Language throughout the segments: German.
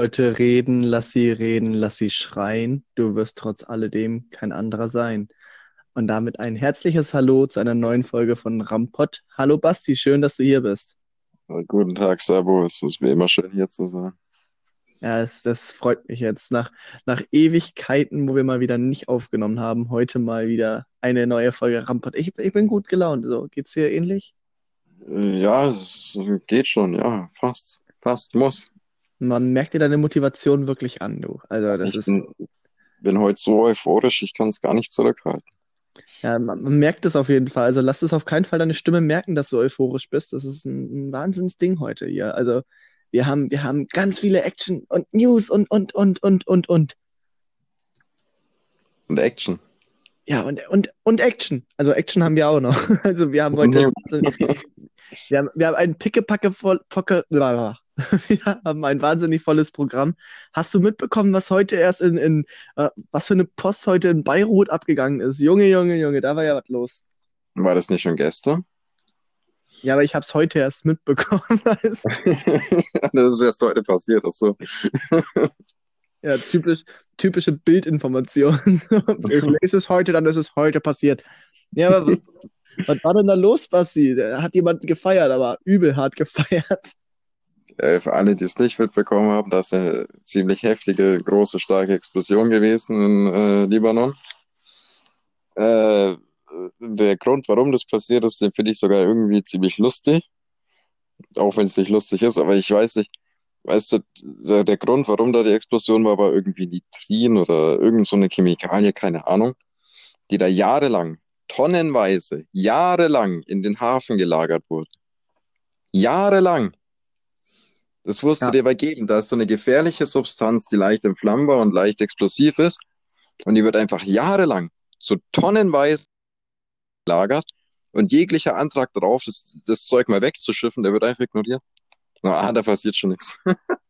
Leute reden, lass sie reden, lass sie schreien. Du wirst trotz alledem kein anderer sein. Und damit ein herzliches Hallo zu einer neuen Folge von Rampot. Hallo Basti, schön, dass du hier bist. Guten Tag, Sabo. Es ist mir immer schön, hier zu sein. Ja, es, das freut mich jetzt. Nach, nach Ewigkeiten, wo wir mal wieder nicht aufgenommen haben, heute mal wieder eine neue Folge Rampot. Ich, ich bin gut gelaunt. So, geht's dir ähnlich? Äh, Ja, es geht schon, ja. Fast. Fast muss. Man merkt dir deine Motivation wirklich an, du. Also, das Ich ist, bin, bin heute so euphorisch, ich kann es gar nicht zurückhalten. ja, man, man merkt es auf jeden Fall. Also, lass es auf keinen Fall deine Stimme merken, dass du euphorisch bist. Das ist ein, ein Wahnsinnsding heute hier. Also, wir haben, wir haben ganz viele Action und News und, und, und, und, und, und. Und Action. Ja, und, und, und Action. Also, Action haben wir auch noch. Also, wir haben heute, wir haben, wir haben ein pickepacke voll, pocke, wir haben ein wahnsinnig volles Programm. Hast du mitbekommen, was heute erst in, in äh, was für eine Post heute in Beirut abgegangen ist? Junge, Junge, Junge, da war ja was los. War das nicht schon gestern? Ja, aber ich habe es heute erst mitbekommen. Also, Das ist erst heute passiert, ach so. ja, typisch, typische Bildinformation. Ich lese es heute, dann ist es heute passiert. Ja, aber was, was war denn da los, Basti? Da hat jemand gefeiert, aber übel hart gefeiert. Äh, Für alle, die es nicht mitbekommen haben, da ist eine ziemlich heftige, große, starke Explosion gewesen in äh, Libanon. Äh, der Grund, warum das passiert ist, den finde ich sogar irgendwie ziemlich lustig. Auch wenn es nicht lustig ist, aber ich weiß nicht, weißt du, der, der Grund, warum da die Explosion war, war irgendwie Nitrin oder irgend so Chemikalie, keine Ahnung, die da jahrelang, tonnenweise, jahrelang in den Hafen gelagert wurde. Jahrelang. Das musst Ja. du dir mal geben. Da ist so eine gefährliche Substanz, die leicht entflammbar und leicht explosiv ist. Und die wird einfach jahrelang so tonnenweise gelagert. Und jeglicher Antrag darauf, das, das Zeug mal wegzuschiffen, der wird einfach ignoriert. Ah, da passiert schon nichts.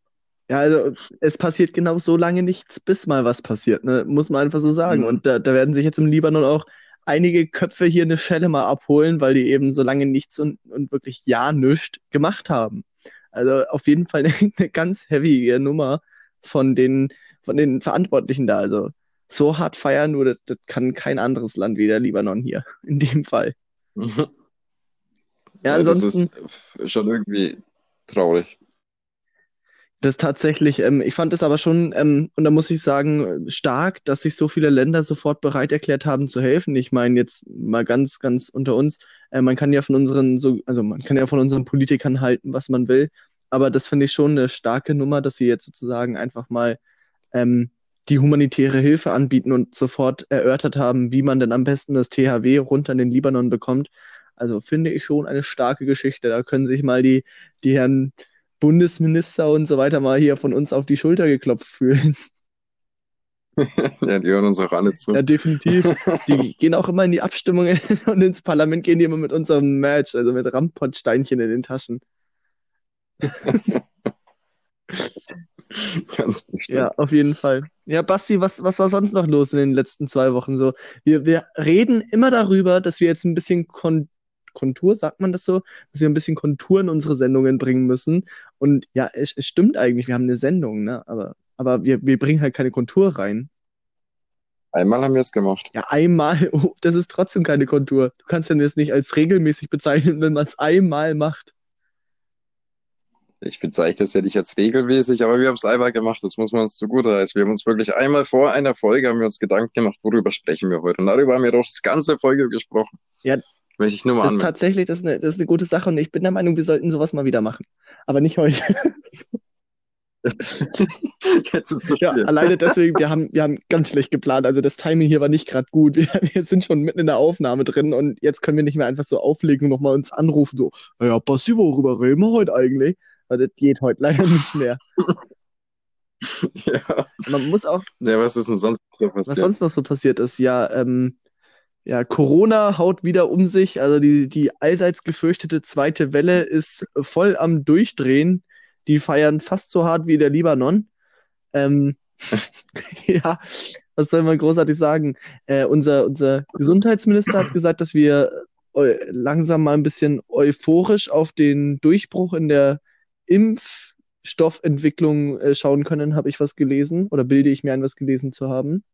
Ja, also es passiert genau so lange nichts, bis mal was passiert, ne? Muss man einfach so sagen. Mhm. Und da, da werden sich jetzt im Libanon auch einige Köpfe hier eine Schelle mal abholen, weil die eben so lange nichts und, und wirklich ja nichts gemacht haben. Also auf jeden Fall eine, eine ganz heavy Nummer von den, von den Verantwortlichen da. Also so hart feiern, nur das, das kann kein anderes Land wie der Libanon hier, in dem Fall. Ja, Ja, das ansonsten. ist schon irgendwie traurig. Das tatsächlich, ähm, ich fand es aber schon, ähm, und da muss ich sagen, stark, dass sich so viele Länder sofort bereit erklärt haben zu helfen. Ich meine, jetzt mal ganz, ganz unter uns, äh, man kann ja von unseren, so, also man kann ja von unseren Politikern halten, was man will, aber das finde ich schon eine starke Nummer, dass sie jetzt sozusagen einfach mal ähm, die humanitäre Hilfe anbieten und sofort erörtert haben, wie man denn am besten das THW runter in den Libanon bekommt. Also finde ich schon eine starke Geschichte. Da können sich mal die, die Herren Bundesminister und so weiter mal hier von uns auf die Schulter geklopft fühlen. Ja, die hören uns auch alle zu. Ja, definitiv. Die gehen auch immer in die Abstimmungen und ins Parlament gehen die immer mit unserem Match, also mit Rampott-Steinchen in den Taschen. Ganz bestimmt. Ja, auf jeden Fall. Ja, Basti, was, was war sonst noch los in den letzten zwei Wochen so? Wir, wir reden immer darüber, dass wir jetzt ein bisschen Kon Kontur, sagt man das so, dass wir ein bisschen Kontur in unsere Sendungen bringen müssen. Und ja, es, es stimmt eigentlich, wir haben eine Sendung, ne? Aber, aber wir, wir bringen halt keine Kontur rein. Einmal haben wir es gemacht. Ja, einmal, oh, das ist trotzdem keine Kontur. Du kannst ja das nicht als regelmäßig bezeichnen, wenn man es einmal macht. Ich bezeichne das ja nicht als regelmäßig, aber wir haben es einmal gemacht. Das muss man uns zugute heißen. Wir haben uns wirklich einmal vor einer Folge haben wir uns Gedanken gemacht, worüber sprechen wir heute. Und darüber haben wir doch das ganze Folge gesprochen. Ja, Möchte ich nur mal Das ist anmerken. tatsächlich, das ist eine, das ist eine gute Sache und ich bin der Meinung, wir sollten sowas mal wieder machen. Aber nicht heute. Jetzt ist Ja, alleine deswegen, wir haben, wir haben ganz schlecht geplant. Also das Timing hier war nicht gerade gut. Wir, wir sind schon mitten in der Aufnahme drin und jetzt können wir nicht mehr einfach so auflegen und nochmal uns anrufen, so, ja, Basti, worüber reden wir heute eigentlich? Weil das geht heute leider nicht mehr. Ja. Man muss auch, ja, was ist denn sonst so was passiert? sonst noch so passiert ist, ja, ähm, ja, Corona haut wieder um sich. Also die, die allseits gefürchtete zweite Welle ist voll am Durchdrehen. Die feiern fast so hart wie der Libanon. Ähm, ja, was soll man großartig sagen? Äh, unser, unser Gesundheitsminister hat gesagt, dass wir eu langsam mal ein bisschen euphorisch auf den Durchbruch in der Impf Stoffentwicklung äh, schauen können, habe ich was gelesen oder bilde ich mir ein, was gelesen zu haben.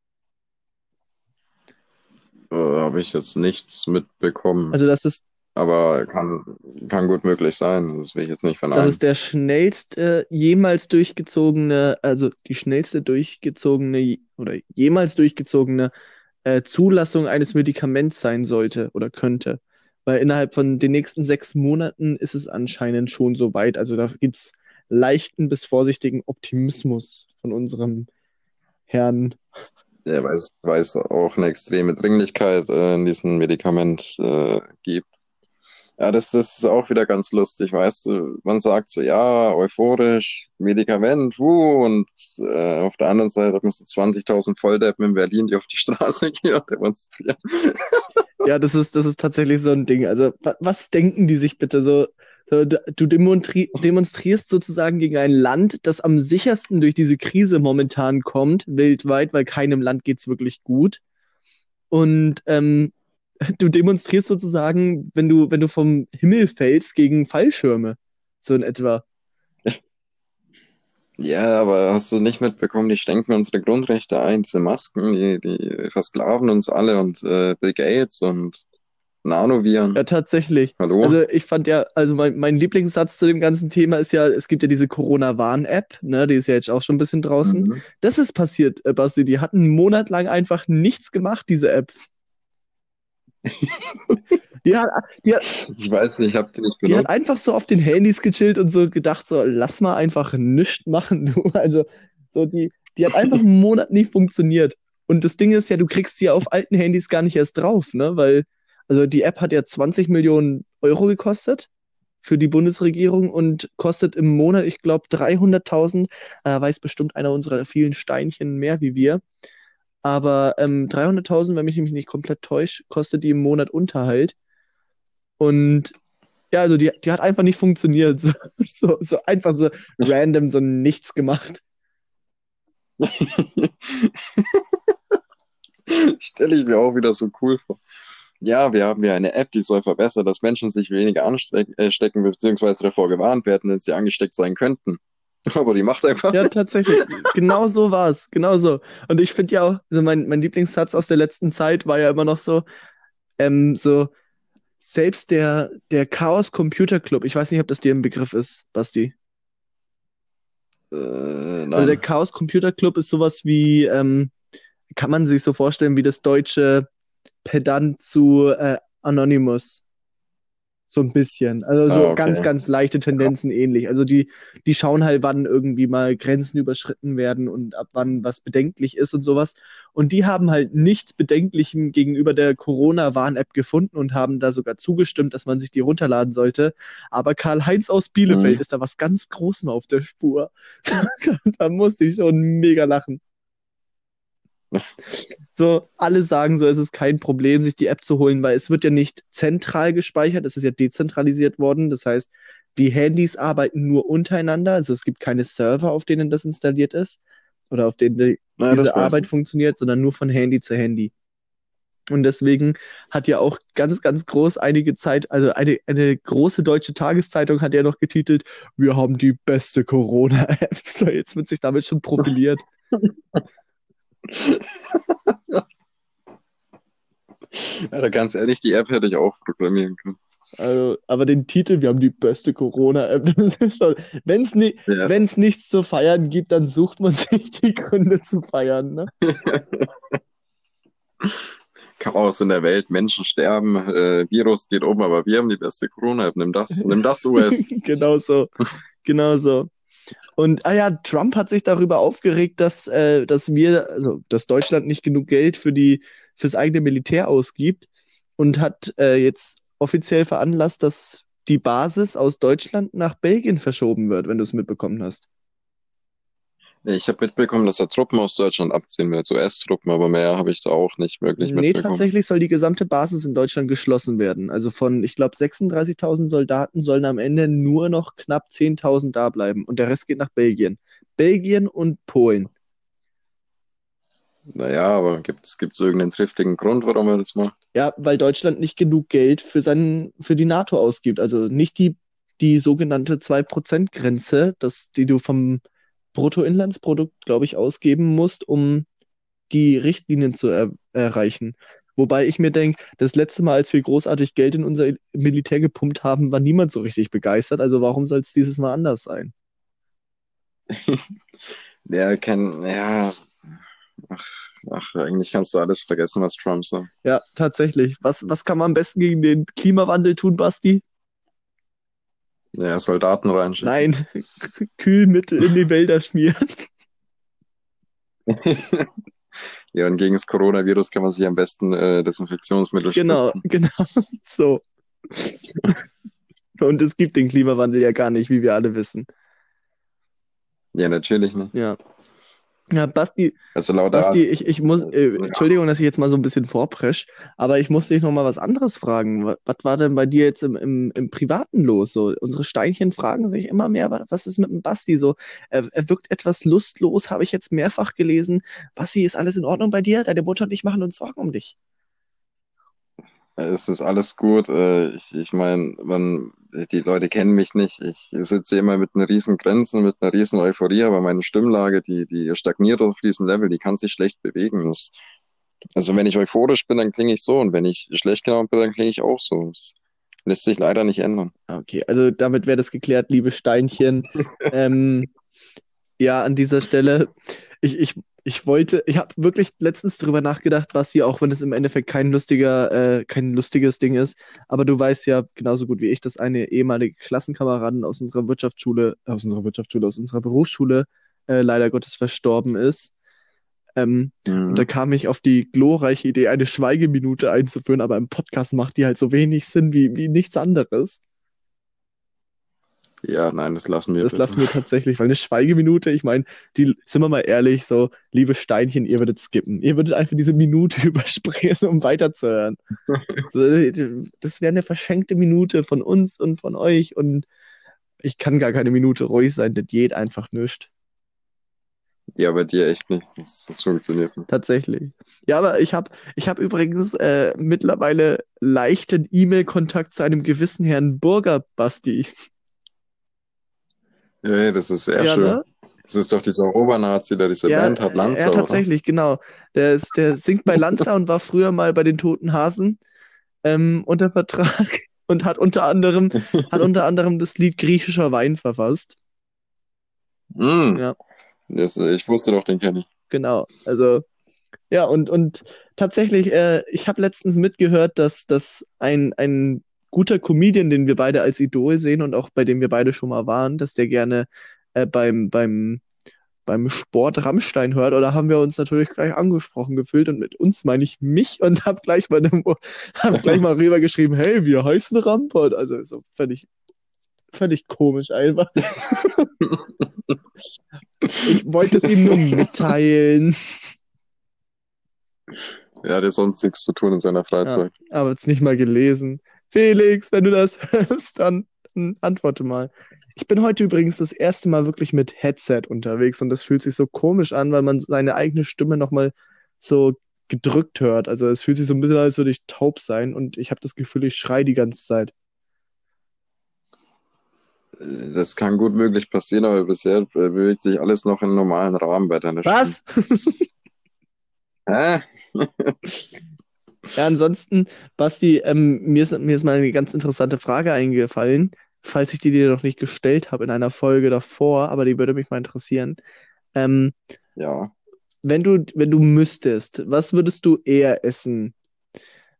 Äh, habe ich jetzt nichts mitbekommen. Also das ist Aber kann, kann gut möglich sein. Das will ich jetzt nicht Das verneinen. ist der schnellste jemals durchgezogene, also die schnellste durchgezogene oder jemals durchgezogene äh, Zulassung eines Medikaments sein sollte oder könnte. Weil innerhalb von den nächsten sechs Monaten ist es anscheinend schon so weit. Also da gibt es leichten bis vorsichtigen Optimismus von unserem Herrn. Ja, weil es, weil es auch eine extreme Dringlichkeit äh, in diesem Medikament äh, gibt. Ja, das, das ist auch wieder ganz lustig, weißt du. Man sagt so, ja, euphorisch, Medikament, wuh, und äh, auf der anderen Seite du 20.000 Volldeppen in Berlin, die auf die Straße gehen und demonstrieren. Ja, das ist, das ist tatsächlich so ein Ding. Also, wa- was denken die sich bitte so? Du demonstri demonstrierst sozusagen gegen ein Land, das am sichersten durch diese Krise momentan kommt, weltweit, weil keinem Land geht's wirklich gut. Und ähm, du demonstrierst sozusagen, wenn du, wenn du vom Himmel fällst, gegen Fallschirme. So in etwa. Ja, aber hast du nicht mitbekommen, die schränken unsere Grundrechte ein, diese Masken, die, die versklaven uns alle und äh, Bill Gates und Nanoviren. Ja, tatsächlich. Hallo? Also ich fand ja, also mein, mein Lieblingssatz zu dem ganzen Thema ist ja, es gibt ja diese Corona-Warn-App, ne, die ist ja jetzt auch schon ein bisschen draußen. Mhm. Das ist passiert, äh, Basti. Die hatten einen Monat lang einfach nichts gemacht, diese App. Die hat, die hat, Ich weiß nicht, ich habe die nicht die hat einfach so auf den Handys gechillt und so gedacht, so, lass mal einfach nichts machen, du. Also, so die, die hat einfach einen Monat nicht funktioniert. Und das Ding ist ja, du kriegst sie auf alten Handys gar nicht erst drauf, ne? Weil, also die App hat ja 20 Millionen Euro gekostet für die Bundesregierung und kostet im Monat, ich glaube, 300.000. Da weiß bestimmt einer unserer vielen Steinchen mehr wie wir. Aber ähm, 300.000, wenn mich mich nicht komplett täuscht, kostet die im Monat Unterhalt. Und ja, also die, die hat einfach nicht funktioniert. So, so, so einfach so random, so nichts gemacht. Stelle ich mir auch wieder so cool vor. Ja, wir haben ja eine App, die soll verbessern, dass Menschen sich weniger anstecken, beziehungsweise davor gewarnt werden, dass sie angesteckt sein könnten. Aber die macht einfach Ja, tatsächlich. Genau so war es. Genau so. Und ich finde ja auch, also mein, mein Lieblingssatz aus der letzten Zeit war ja immer noch so, ähm, so, selbst der, der Chaos Computer Club, ich weiß nicht, ob das dir ein Begriff ist, Basti. Äh, Also nein. der Chaos Computer Club ist sowas wie, ähm, kann man sich so vorstellen, wie das deutsche Pedant zu äh, Anonymous. So ein bisschen. Also so Ah, okay. ganz, ganz leichte Tendenzen ähnlich. Also die, die schauen halt, wann irgendwie mal Grenzen überschritten werden und ab wann was bedenklich ist und sowas. Und die haben halt nichts Bedenklichem gegenüber der Corona-Warn-App gefunden und haben da sogar zugestimmt, dass man sich die runterladen sollte. Aber Karl-Heinz aus Bielefeld Mhm. ist da was ganz Großem auf der Spur. da musste ich schon mega lachen. So, alle sagen so, es ist kein Problem, sich die App zu holen, weil es wird ja nicht zentral gespeichert, es ist ja dezentralisiert worden. Das heißt, die Handys arbeiten nur untereinander, also es gibt keine Server, auf denen das installiert ist oder auf denen die, Ja, das diese Arbeit ich. funktioniert, sondern nur von Handy zu Handy. Und deswegen hat ja auch ganz, ganz groß einige Zeit, also eine, eine große deutsche Tageszeitung hat ja noch getitelt, wir haben die beste Corona-App. So, jetzt wird sich damit schon profiliert. Ja, ganz ehrlich, die App hätte ich auch programmieren können. Also, aber den Titel, wir haben die beste Corona-App, das ist schon, wenn es ni Ja. wenn's nichts zu feiern gibt, dann sucht man sich die Gründe zu feiern, ne? Chaos in der Welt, Menschen sterben, äh, Virus geht um, aber wir haben die beste Corona-App. Nimm das, nimm das, US. Genau so, genau so. Und ah ja, Trump hat sich darüber aufgeregt, dass, äh, dass wir, also dass Deutschland nicht genug Geld für die, fürs eigene Militär ausgibt und hat äh, jetzt offiziell veranlasst, dass die Basis aus Deutschland nach Belgien verschoben wird, wenn du es mitbekommen hast. Ich habe mitbekommen, dass er Truppen aus Deutschland abziehen will, US-Truppen, aber mehr habe ich da auch nicht wirklich Nee, mitbekommen. tatsächlich soll die gesamte Basis in Deutschland geschlossen werden. Also von, ich glaube, 36.000 Soldaten sollen am Ende nur noch knapp 10.000 da bleiben und der Rest geht nach Belgien. Belgien und Polen. Naja, aber gibt's gibt's irgendeinen triftigen Grund, warum er das macht? Ja, weil Deutschland nicht genug Geld für seinen, für die NATO ausgibt. Also nicht die die sogenannte 2%-Grenze, das, die du vom Bruttoinlandsprodukt, glaube ich, ausgeben musst, um die Richtlinien zu er erreichen. Wobei ich mir denke, das letzte Mal, als wir großartig Geld in unser Militär gepumpt haben, war niemand so richtig begeistert. Also warum soll es dieses Mal anders sein? Der kann, ja, ach, ach, eigentlich kannst du alles vergessen, was Trump sagt. Ja, tatsächlich. Was, was kann man am besten gegen den Klimawandel tun, Basti? Ja, Soldaten reinschicken. Nein, Kühlmittel in die Wälder schmieren. Ja, und gegen das Coronavirus kann man sich am besten äh, Desinfektionsmittel Genau, spritzen. genau, so. Und es gibt den Klimawandel ja gar nicht, wie wir alle wissen. Ja, natürlich nicht. Ja. Ja, Basti, Also laut Basti, ich, ich muss, äh, Ja. Entschuldigung, dass ich jetzt mal so ein bisschen vorpresch, aber ich muss dich noch mal was anderes fragen. Was, was war denn bei dir jetzt im, im, im Privaten los? So, unsere Steinchen fragen sich immer mehr, was, was ist mit dem Basti so? Er, er wirkt etwas lustlos, habe ich jetzt mehrfach gelesen. Basti, ist alles in Ordnung bei dir? Deine Mutter und ich machen uns Sorgen um dich. Es ist alles gut. Äh, Ich, ich meine, man, die Leute kennen mich nicht. Ich sitze immer mit einer riesen Grenzen, mit einer riesen Euphorie, aber meine Stimmlage, die, die stagniert auf diesem Level, die kann sich schlecht bewegen. Das, also wenn ich euphorisch bin, dann klinge ich so und wenn ich schlecht gelaunt bin, dann klinge ich auch so. Das lässt sich leider nicht ändern. Okay, also damit wäre das geklärt, liebe Steinchen. Ähm, ja, an dieser Stelle, ich, ich, ich wollte, ich habe wirklich letztens drüber nachgedacht, Basti, auch wenn es im Endeffekt kein lustiger, äh, kein lustiges Ding ist, aber du weißt ja genauso gut wie ich, dass eine ehemalige Klassenkameradin aus unserer Wirtschaftsschule, aus unserer Wirtschaftsschule, aus unserer Berufsschule äh, leider Gottes verstorben ist. Ähm, Mhm. und da kam ich auf die glorreiche Idee, eine Schweigeminute einzuführen, aber im Podcast macht die halt so wenig Sinn wie, wie nichts anderes. Ja, nein, das lassen wir Das bitte. lassen wir tatsächlich, weil eine Schweigeminute, ich meine, die, sind wir mal ehrlich, so, liebe Steinchen, ihr würdet skippen. Ihr würdet einfach diese Minute überspringen, um weiterzuhören. Das wäre eine verschenkte Minute von uns und von euch und ich kann gar keine Minute ruhig sein, das geht einfach nicht. Ja, bei dir echt nicht. Das, das funktioniert nicht. Tatsächlich. Ja, aber ich habe ich hab übrigens äh, mittlerweile leichten E-Mail-Kontakt zu einem gewissen Herrn Burger, Basti. Ja, das ist sehr Ja, schön. ne? Das ist doch dieser Obernazi, der diese Ja, Band hat, Lanza, ja, oder? tatsächlich, genau. Der, ist, der singt bei Lanza und war früher mal bei den Toten Hasen ähm, unter Vertrag und hat unter anderem, hat unter anderem das Lied Griechischer Wein verfasst. Mm. Ja. Das, ich wusste doch, den kenne ich. Genau. Also, ja, und, und tatsächlich, äh, ich habe letztens mitgehört, dass, dass ein, ein guter Comedian, den wir beide als Idol sehen und auch bei dem wir beide schon mal waren, dass der gerne äh, beim, beim, beim Sport Rammstein hört. Oder haben wir uns natürlich gleich angesprochen gefühlt und mit uns meine ich mich und habe gleich mal, hab gleich mal rübergeschrieben, hey, wir heißen Rampart. Also so völlig, völlig komisch einfach. Ich wollte es ihm nur mitteilen. Er hat ja sonst nichts zu tun in seiner Freizeit. aber es nicht mal gelesen. Felix, wenn du das hörst, dann, dann antworte mal. Ich bin heute übrigens das erste Mal wirklich mit Headset unterwegs und das fühlt sich so komisch an, weil man seine eigene Stimme nochmal so gedrückt hört. Also es fühlt sich so ein bisschen an, als würde ich taub sein und ich habe das Gefühl, ich schreie die ganze Zeit. Das kann gut möglich passieren, aber bisher äh, bewegt sich alles noch im normalen Rahmen bei deiner Stimme. Was? Ja, ansonsten, Basti, ähm, mir ist, mir ist mal eine ganz interessante Frage eingefallen, falls ich die dir noch nicht gestellt habe in einer Folge davor, aber die würde mich mal interessieren. Ähm, Ja. wenn du, wenn du müsstest, was würdest du eher essen?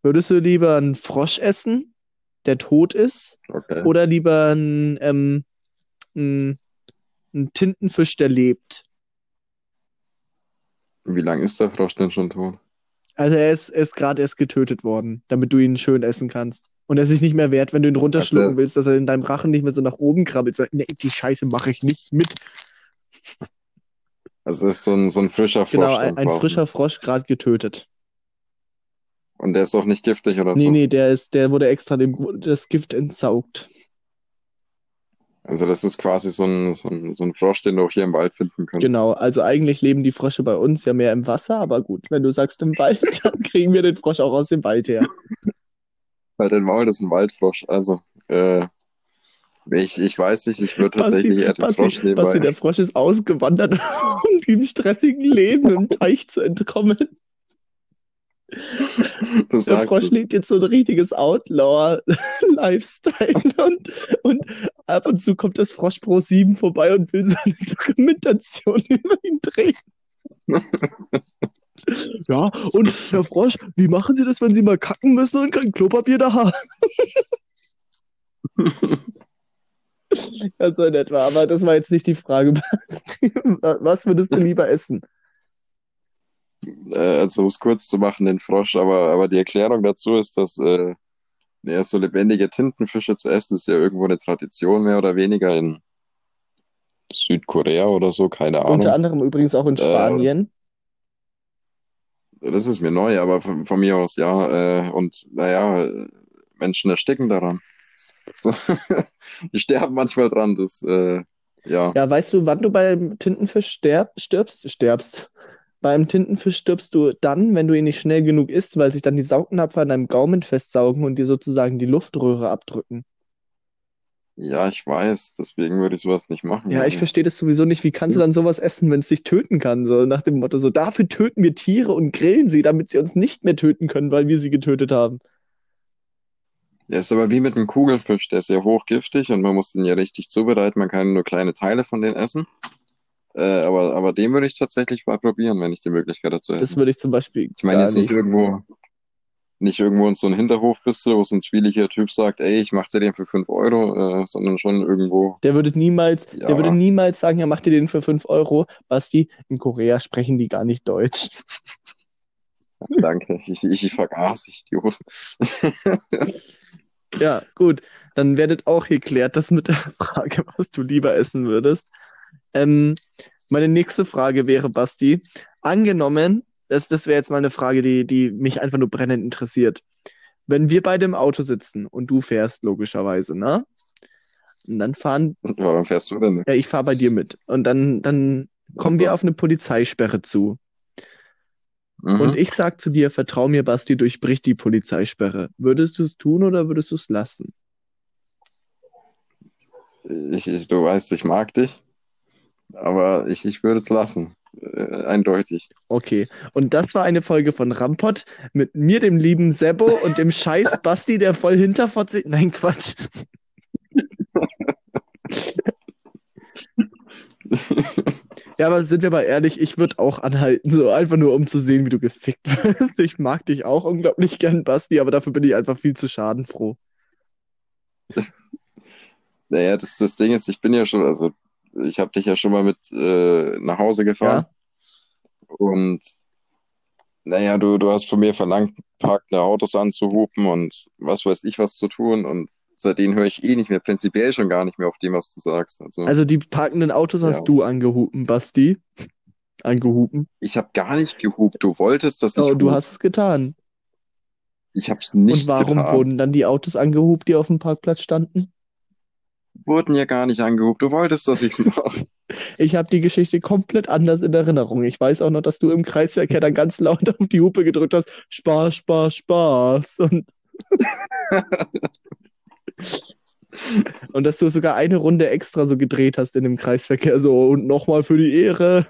Würdest du lieber einen Frosch essen, der tot ist, Okay. oder lieber einen, ähm, einen, einen Tintenfisch, der lebt? Wie lange ist der Frosch denn schon tot? Also er ist, ist gerade erst getötet worden, damit du ihn schön essen kannst. Und er ist sich nicht mehr wert, wenn du ihn runterschlucken willst, dass er in deinem Rachen nicht mehr so nach oben krabbelt. Sag, nee, die Scheiße mache ich nicht mit. Also es ist so ein, so ein frischer Frosch Genau, ein, ein frischer Frosch gerade getötet. Und der ist auch nicht giftig oder Nee, so. nee, der ist, der wurde extra dem, das Gift entsaugt. Also das ist quasi so ein, so ein, so ein Frosch, den du auch hier im Wald finden könntest. Genau, also eigentlich leben die Frösche bei uns ja mehr im Wasser, aber gut, wenn du sagst im Wald, dann kriegen wir den Frosch auch aus dem Wald her. Halt den Maul, das ist ein Waldfrosch. Also, äh, Ich, ich weiß nicht, ich würde tatsächlich eher den Frosch nehmen, weil der Frosch ist ausgewandert, um dem stressigen Leben im Teich zu entkommen. du Der Frosch lebt jetzt so ein richtiges Outlaw-Lifestyle und, und ab und zu kommt das Frosch Pro 7 vorbei und will seine Dokumentation über ihn drehen. Ja, und Herr Frosch, wie machen Sie das, wenn Sie mal kacken müssen und kein Klopapier da haben? Ja, so in etwa, aber das war jetzt nicht die Frage. Was würdest du lieber essen? Äh, also um es kurz zu machen, den Frosch, aber, aber die Erklärung dazu ist, dass äh, ja, so lebendige Tintenfische zu essen, ist ja irgendwo eine Tradition mehr oder weniger in Südkorea oder so, keine Unter Ahnung. anderem übrigens auch in Äh, Spanien. das ist mir neu, aber von, von mir aus ja. Äh, und naja, äh, Menschen ersticken daran. So. Die sterben manchmal dran, das, äh, ja. Ja, weißt du, wann du beim Tintenfisch sterb, stirbst? Stirbst. Beim Tintenfisch stirbst du dann, wenn du ihn nicht schnell genug isst, weil sich dann die Saugnapfer an deinem Gaumen festsaugen und dir sozusagen die Luftröhre abdrücken. Ja, ich weiß, deswegen würde ich sowas nicht machen. Ja, ich Also, verstehe das sowieso nicht. Wie kannst du dann sowas essen, wenn es dich töten kann? So nach dem Motto, so dafür töten wir Tiere und grillen sie, damit sie uns nicht mehr töten können, weil wir sie getötet haben. der ist aber wie mit einem Kugelfisch, der ist ja hochgiftig und man muss den ja richtig zubereiten. Man kann nur kleine Teile von denen essen. Äh, aber, aber den würde ich tatsächlich mal probieren, wenn ich die Möglichkeit dazu hätte. Das würde ich zum Beispiel Ich meine jetzt nicht nicht. irgendwo, nicht irgendwo in so einem Hinterhof bist du, wo so ein zwieliger Typ sagt, ey, ich mach dir den für 5 Euro, äh, sondern schon irgendwo, Der würde niemals, der würde ja, niemals sagen, ja, mach dir den für 5 Euro. Basti, in Korea sprechen die gar nicht Deutsch. danke, ich, ich, ich vergaß, Idiot. Ja, gut. Dann werdet auch geklärt, das mit der Frage, was du lieber essen würdest. Ähm, meine nächste Frage wäre, Basti, angenommen, das, das wäre jetzt mal eine Frage, die, die mich einfach nur brennend interessiert. Wenn wir beide im Auto sitzen und du fährst, logischerweise, ne? Und dann fahren, Warum fährst du denn? ja, ich fahre bei dir mit. Und dann, dann kommen wir auf eine Polizeisperre zu. Und mhm. ich sag zu dir, vertrau mir, Basti, durchbrich die Polizeisperre. Würdest du es tun oder würdest du es lassen? Ich, ich, du weißt, ich mag dich, aber ich, ich würde es lassen. Äh, eindeutig. Okay, und das war eine Folge von Rampot mit mir, dem lieben Sebo und dem scheiß Basti, der voll hinterfotzt. Nein, Quatsch. Ja, aber sind wir mal ehrlich, ich würde auch anhalten, so einfach nur um zu sehen, wie du gefickt wirst. Ich mag dich auch unglaublich gern, Basti, aber dafür bin ich einfach viel zu schadenfroh. Naja, das, das Ding ist, ich bin ja schon, also ich habe dich ja schon mal mit äh, nach Hause gefahren Ja, und naja, du, du hast von mir verlangt, parkende Autos anzuhupen und was weiß ich was zu tun und seitdem höre ich eh nicht mehr, prinzipiell schon gar nicht mehr auf dem, was du sagst. Also also die parkenden Autos ja, hast du angehupen, Basti. Angehupen. ich habe gar nicht gehupt. Du wolltest, dass Oh, ich du hast es getan. Ich habe es Und nicht warum getan. wurden dann die Autos angehupt, die auf dem Parkplatz standen? Wurden ja gar nicht angehupt. Du wolltest, dass ich es mache. Ich habe die Geschichte komplett anders in Erinnerung. Ich weiß auch noch, dass du im Kreisverkehr dann ganz laut auf die Hupe gedrückt hast. Spaß, Spaß, Spaß. Und, und dass du sogar eine Runde extra so gedreht hast in dem Kreisverkehr. So, und nochmal für die Ehre.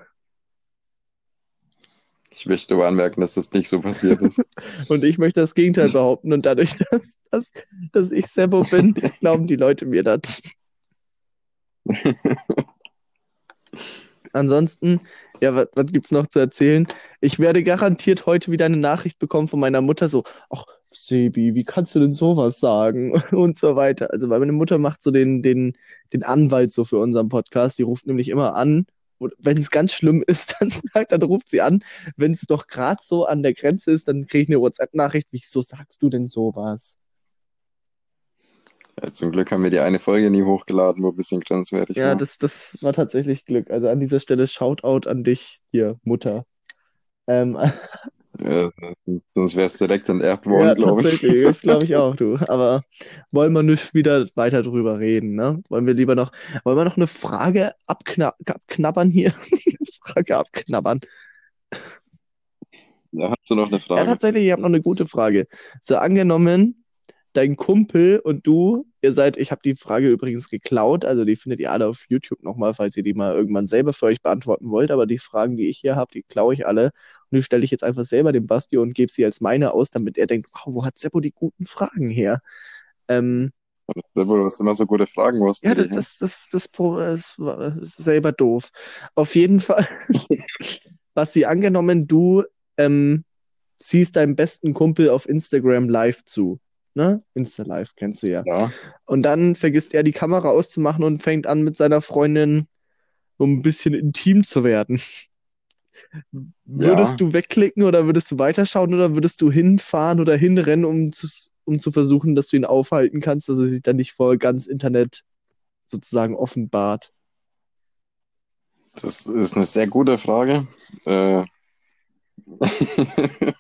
Ich möchte aber anmerken, dass das nicht so passiert ist. Und ich möchte das Gegenteil behaupten. Und dadurch, dass, dass, dass ich Sebo bin, glauben die Leute mir das. Ansonsten, ja, was, was gibt's noch zu erzählen? Ich werde garantiert heute wieder eine Nachricht bekommen von meiner Mutter, so, ach, Sebi, wie kannst du denn sowas sagen? Und so weiter. Also, weil meine Mutter macht so den, den, den Anwalt so für unseren Podcast. Die ruft nämlich immer an. Wenn es ganz schlimm ist, dann, sagt, dann ruft sie an. Wenn es doch gerade so an der Grenze ist, dann kriege ich eine WhatsApp-Nachricht. Wieso sagst du denn sowas? Ja, zum Glück haben wir die eine Folge nie hochgeladen, wo ein bisschen grenzwertig Ja, war. das, das war tatsächlich Glück. Also an dieser Stelle Shoutout an dich, hier, Mutter. Ähm, Ja, sonst wär's direkt enterbt ja, worden, glaube ich. tatsächlich, das glaube ich auch, du. Aber wollen wir nicht wieder weiter drüber reden, ne? Wollen wir lieber noch, wollen wir noch eine Frage abkna abknabbern hier? Frage abknabbern. Ja, hast du noch eine Ja, Frage? tatsächlich, ich habe noch eine gute Frage. So, angenommen, dein Kumpel und du, ihr seid, ich habe die Frage übrigens geklaut, also die findet ihr alle auf YouTube nochmal, falls ihr die mal irgendwann selber für euch beantworten wollt, aber die Fragen, die ich hier habe, die klaue ich alle und die stelle ich jetzt einfach selber dem Basti und gebe sie als meine aus, damit er denkt, wow, wo hat Seppo die guten Fragen her? Ähm, Seppo, du hast immer so gute Fragen. Wo hast du ja, das, das, das, das, das ist selber doof. Auf jeden Fall, Basti, angenommen, du ähm, siehst deinem besten Kumpel auf Instagram live zu. Ne? Insta-Live kennst du ja. Ja. Und dann vergisst er die Kamera auszumachen und fängt an, mit seiner Freundin so ein bisschen intim zu werden. Würdest Ja. du wegklicken oder würdest du weiterschauen oder würdest du hinfahren oder hinrennen, um zu, um zu versuchen, dass du ihn aufhalten kannst, dass er sich dann nicht vor ganz Internet sozusagen offenbart? Das ist eine sehr gute Frage. Äh,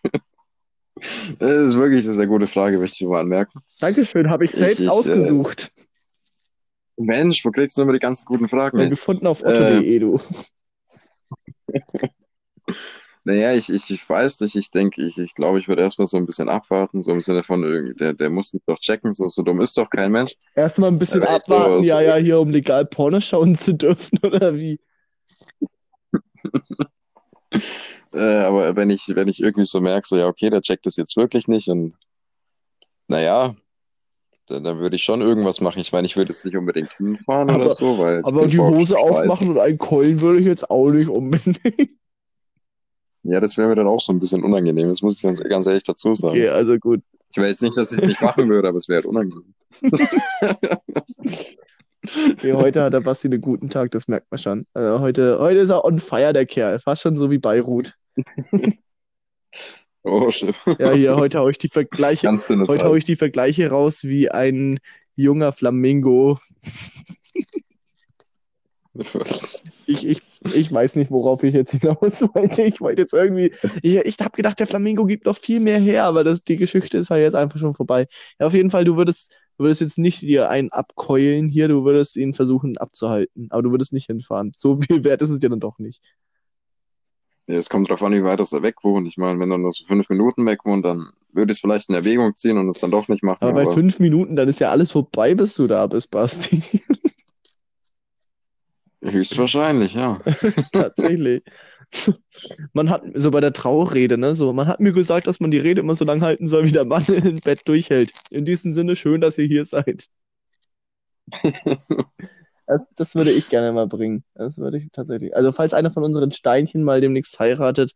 Das ist wirklich eine sehr gute Frage, möchte ich mal anmerken. Dankeschön, habe ich Ich- selbst ich, äh, ausgesucht. Mensch, wo kriegst du immer die ganzen guten Fragen? Ja, gefunden auf Äh, otto.de, du. Naja, ich, ich, ich weiß nicht, ich denke, ich, ich glaube, ich würde erstmal so ein bisschen abwarten, so im Sinne von, irgendwie, der, der muss sich doch checken, so, so dumm ist doch kein Mensch. Erstmal ein bisschen wenn ich so- abwarten, ja, ja, hier, um legal Porno schauen zu dürfen, oder wie? Äh, aber wenn ich, wenn ich irgendwie so merke, so, ja, okay, der checkt das jetzt wirklich nicht und naja, dann, dann würde ich schon irgendwas machen. Ich meine, ich würde jetzt nicht unbedingt hinfahren Aber- oder so, weil Aber die Hose aufmachen und einen Keulen würde ich jetzt auch nicht unbedingt. Ja, das wäre mir dann auch so ein bisschen unangenehm, das muss ich ganz, ganz ehrlich dazu sagen. Okay, also gut. Ich jetzt nicht, dass ich es nicht machen würde, aber es wäre halt unangenehm. Okay, heute hat der Basti einen guten Tag, das merkt man schon. Also heute, heute ist er on fire, der Kerl. Fast schon so wie Beirut. Oh, shit. Ja, hier, heute hau ich die Vergleiche, heute hau ich die Vergleiche raus wie ein junger Flamingo. Ich, ich, ich weiß nicht, worauf ich jetzt hinaus wollte. Ich wollte jetzt irgendwie. Ich, ich habe gedacht, der Flamingo gibt noch viel mehr her, aber das, die Geschichte ist halt jetzt einfach schon vorbei. Ja, auf jeden Fall, du würdest, du würdest jetzt nicht dir einen abkeulen hier, du würdest ihn versuchen abzuhalten, aber du würdest nicht hinfahren. So viel wert ist es dir dann doch nicht. Ja, es kommt drauf an, wie weit er weg wohnt. Ich meine, wenn er nur so fünf Minuten weg wohnt, dann würde ich es vielleicht in Erwägung ziehen und es dann doch nicht machen. Aber bei aber fünf Minuten, dann ist ja alles vorbei, bis du da bist, Basti. Höchstwahrscheinlich, ja. Tatsächlich. Man hat, so bei der Trauerrede, ne, so, man hat mir gesagt, dass man die Rede immer so lang halten soll, wie der Mann im Bett durchhält. In diesem Sinne, schön, dass ihr hier seid. Das, das würde ich gerne mal bringen. Das würde ich tatsächlich. Also, falls einer von unseren Steinchen mal demnächst heiratet,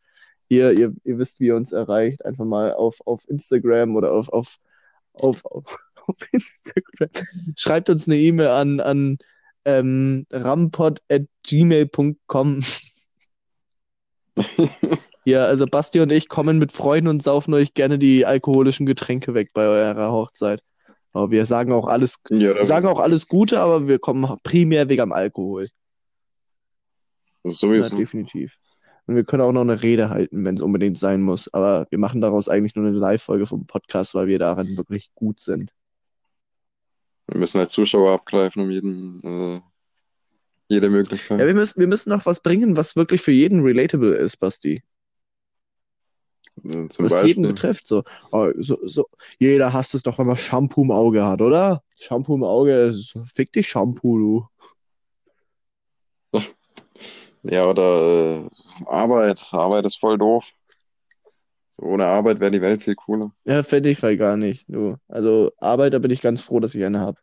ihr, ihr, ihr wisst, wie ihr uns erreicht, einfach mal auf, auf Instagram oder auf, auf, auf, auf, auf Instagram. Schreibt uns eine E-Mail an, an ähm, rampod.gmail.com. Ja, also Basti und ich kommen mit Freunden und saufen euch gerne die alkoholischen Getränke weg bei eurer Hochzeit. Aber wir sagen auch alles, Ja, sagen auch alles Gute, aber wir kommen primär wegen am Alkohol. Ja, sowieso. definitiv. Und wir können auch noch eine Rede halten, wenn es unbedingt sein muss. Aber wir machen daraus eigentlich nur eine Live-Folge vom Podcast, weil wir daran wirklich gut sind. Wir müssen halt Zuschauer abgreifen um jeden, äh, jede Ja, Möglichkeit. wir müssen, wir müssen noch was bringen, was wirklich für jeden relatable ist, Basti. Äh, Zum was jeden Beispiel. betrifft. So, oh, so, so, jeder hasst es doch, wenn man Shampoo im Auge hat, oder? Shampoo im Auge, ist- fick dich Shampoo, du. Ja, oder äh, Arbeit. Arbeit ist voll doof. Ohne Arbeit wäre die Welt viel cooler. Ja, fände ich voll gar nicht, du. Also Arbeit, da bin ich ganz froh, dass ich eine habe.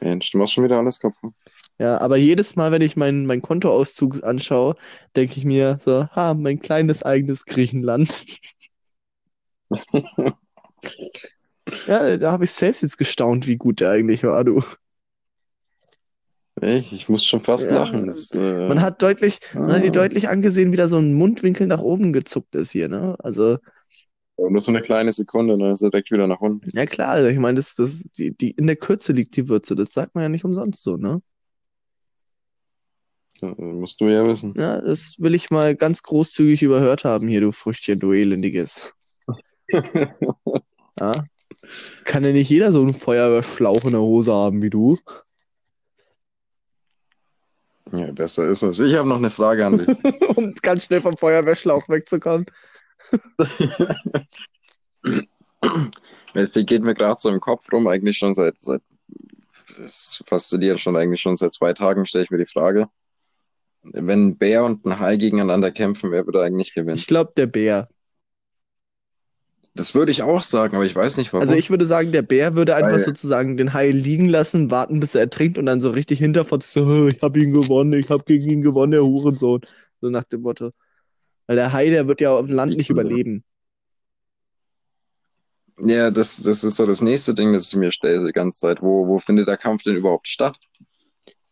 Mensch, du machst schon wieder alles kaputt. Ja, aber jedes Mal, wenn ich meinen mein Kontoauszug anschaue, denke ich mir so, ha, mein kleines eigenes Griechenland. Ja, da habe ich selbst jetzt gestaunt, wie gut der eigentlich war, du. Ich, ich muss schon fast Ja, lachen. Das, äh, Man hat deutlich, man hat dir ah, deutlich angesehen, wie da so ein Mundwinkel nach oben gezuckt ist hier, ne? Also, nur so eine kleine Sekunde, dann ist er direkt wieder nach unten. ja klar, also ich meine, das, das, die, die, in der Kürze liegt die Würze, das sagt man ja nicht umsonst so, ne? Das musst du ja wissen. Ja, das will ich mal ganz großzügig überhört haben hier, du Früchtchen, du elendiges. Ja? Kann ja nicht jeder so einen Feuerwehrschlauch in der Hose haben wie du. Ja, besser ist es. Ich habe noch eine Frage an dich. um ganz schnell vom Feuerwehrschlauch wegzukommen. Sie geht mir gerade so im Kopf rum, eigentlich schon seit, seit das fasziniert schon eigentlich schon seit zwei Tagen, stelle ich mir die Frage. Wenn ein Bär und ein Hai gegeneinander kämpfen, wer würde eigentlich gewinnen? Ich glaube, der Bär. Das würde ich auch sagen, aber ich weiß nicht warum. Also ich würde sagen, der Bär würde einfach Weil- sozusagen den Hai liegen lassen, warten, bis er ertrinkt und dann so richtig hinterfotzen, so, "Oh, ich habe ihn gewonnen, ich habe gegen ihn gewonnen, der Hurensohn. So nach dem Motto. Weil der Hai, der wird ja auf dem Land nicht überleben. Ja, das, das ist so das nächste Ding, das ich mir stelle die ganze Zeit. Wo, wo findet der Kampf denn überhaupt statt?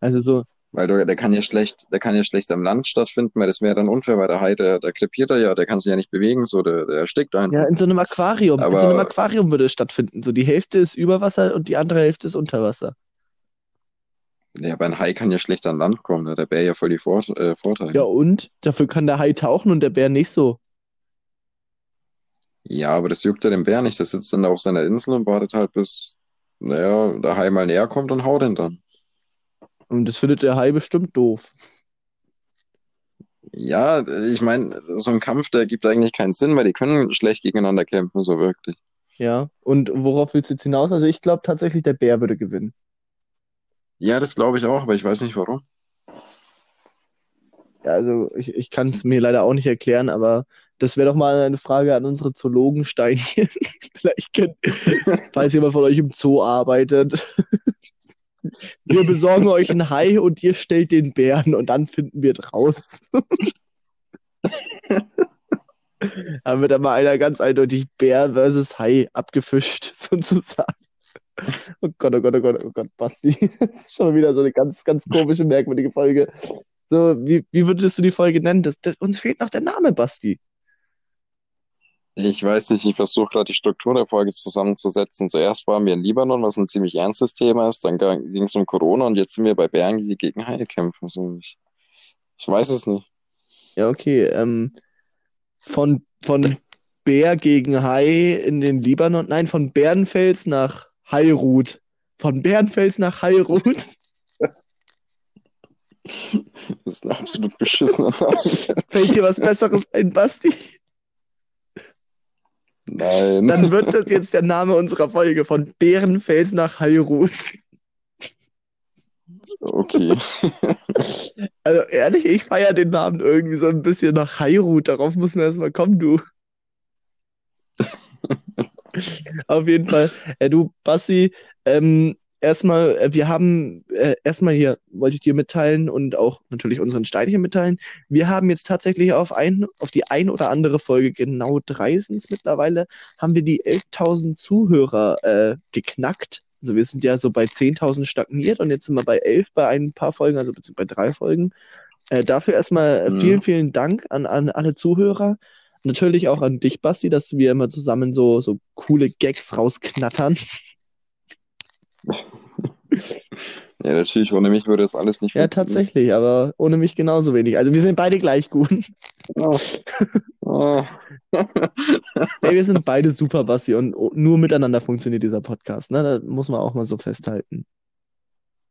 Also so, Weil der, der kann ja schlecht, der kann ja schlecht am Land stattfinden, weil das wäre dann unfair, weil der Hai, der, der krepiert er ja, der kann sich ja nicht bewegen, so, der, der erstickt einfach. ja, in so einem Aquarium. in so einem Aber- Aquarium würde es stattfinden. So die Hälfte ist über Wasser und die andere Hälfte ist unter Wasser. Ja, aber ein Hai kann ja schlecht an Land kommen, hat der Bär ja voll die Vor äh, Vorteile. Ja, und? Dafür kann der Hai tauchen und der Bär nicht so. Ja, aber das juckt ja den Bär nicht. Der sitzt dann da auf seiner Insel und wartet halt, bis, naja, der Hai mal näher kommt und haut ihn dann. Und das findet der Hai bestimmt doof. Ja, ich meine, so ein Kampf, der gibt eigentlich keinen Sinn, weil die können schlecht gegeneinander kämpfen, so wirklich. Ja. Und worauf willst du jetzt hinaus? Also ich glaube tatsächlich, der Bär würde gewinnen. Ja, das glaube ich auch, aber ich weiß nicht warum. Ja, also ich, ich kann es mir leider auch nicht erklären, aber das wäre doch mal eine Frage an unsere Zoologensteinchen. Vielleicht könnt, falls jemand von euch im Zoo arbeitet. Wir besorgen euch einen Hai und ihr stellt den Bären und dann finden wir draus. Dann wird aber einer ganz eindeutig Bär versus Hai abgefischt, sozusagen. Oh Gott, oh Gott, oh Gott, oh Gott, Basti. Das ist schon wieder so eine ganz, ganz komische, merkwürdige Folge. So, wie, wie würdest du die Folge nennen? Das, das, uns fehlt noch der Name, Basti. Ich weiß nicht, ich versuche gerade die Struktur der Folge zusammenzusetzen. Zuerst waren wir in Libanon, was ein ziemlich ernstes Thema ist, dann ging es um Corona und jetzt sind wir bei Bären, die gegen Haie kämpfen. So, ich, ich weiß es nicht. Ja, okay. Ähm, von, von Bär gegen Hai in den Libanon. Nein, von Bärenfels nach Hairut. Von Bärenfels nach Hairut. Das ist ein absolut beschissener Name. Fällt dir was Besseres ein, Basti? Nein. Dann wird das jetzt der Name unserer Folge. Von Bärenfels nach Hairut. Okay. Also ehrlich, ich feiere den Namen irgendwie so ein bisschen nach Hairut. Darauf muss man erstmal kommen, du. Auf jeden Fall. Äh, du, Bassi, ähm, erstmal, äh, wir haben, äh, erstmal hier wollte ich dir mitteilen und auch natürlich unseren Steinchen mitteilen. Wir haben jetzt tatsächlich auf, ein, auf die ein oder andere Folge, genau drei sind es mittlerweile, haben wir die 11.000 Zuhörer äh, geknackt. Also wir sind ja so bei 10.000 stagniert und jetzt sind wir bei 11 bei ein paar Folgen, also beziehungsweise bei drei Folgen. Äh, dafür erstmal äh, Mhm. vielen, vielen Dank an, an alle Zuhörer. Natürlich auch an dich, Basti, dass wir immer zusammen so, so coole Gags rausknattern. Ja, natürlich, ohne mich würde das alles nicht Ja, funktionieren. tatsächlich, aber ohne mich genauso wenig. Also wir sind beide gleich gut. Oh. Oh. Ey, wir sind beide super, Basti, und nur miteinander funktioniert dieser Podcast, ne? Da muss man auch mal so festhalten.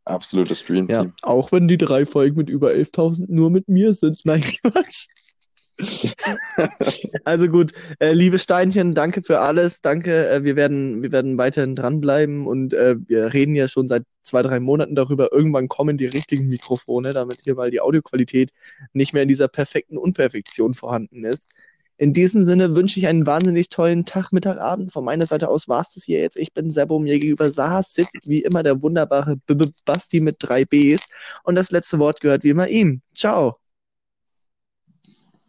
Absolutes Dream Ja, auch wenn die drei Folgen mit über 11.000 nur mit mir sind. Nein, Quatsch. Also gut, äh, liebe Steinchen, danke für alles. Danke, äh, wir werden, wir werden weiterhin dranbleiben und äh, wir reden ja schon seit zwei, drei Monaten darüber. Irgendwann kommen die richtigen Mikrofone, damit hier mal die Audioqualität nicht mehr in dieser perfekten Unperfektion vorhanden ist. In diesem Sinne wünsche ich einen wahnsinnig tollen Tag, Mittag, Abend. Von meiner Seite aus war es das hier jetzt. Ich bin Sebo, mir gegenüber saß, sitzt wie immer der wunderbare B -B Basti mit drei Bs. Und das letzte Wort gehört wie immer ihm. Ciao.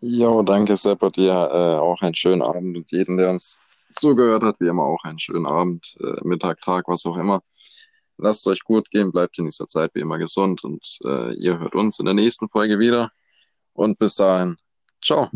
Jo, danke, Seppo, dir äh, auch einen schönen Abend und jeden, der uns zugehört hat, wie immer auch einen schönen Abend, äh, Mittag, Tag, was auch immer. Lasst euch gut gehen, bleibt in dieser Zeit wie immer gesund und äh, ihr hört uns in der nächsten Folge wieder. Und bis dahin, ciao.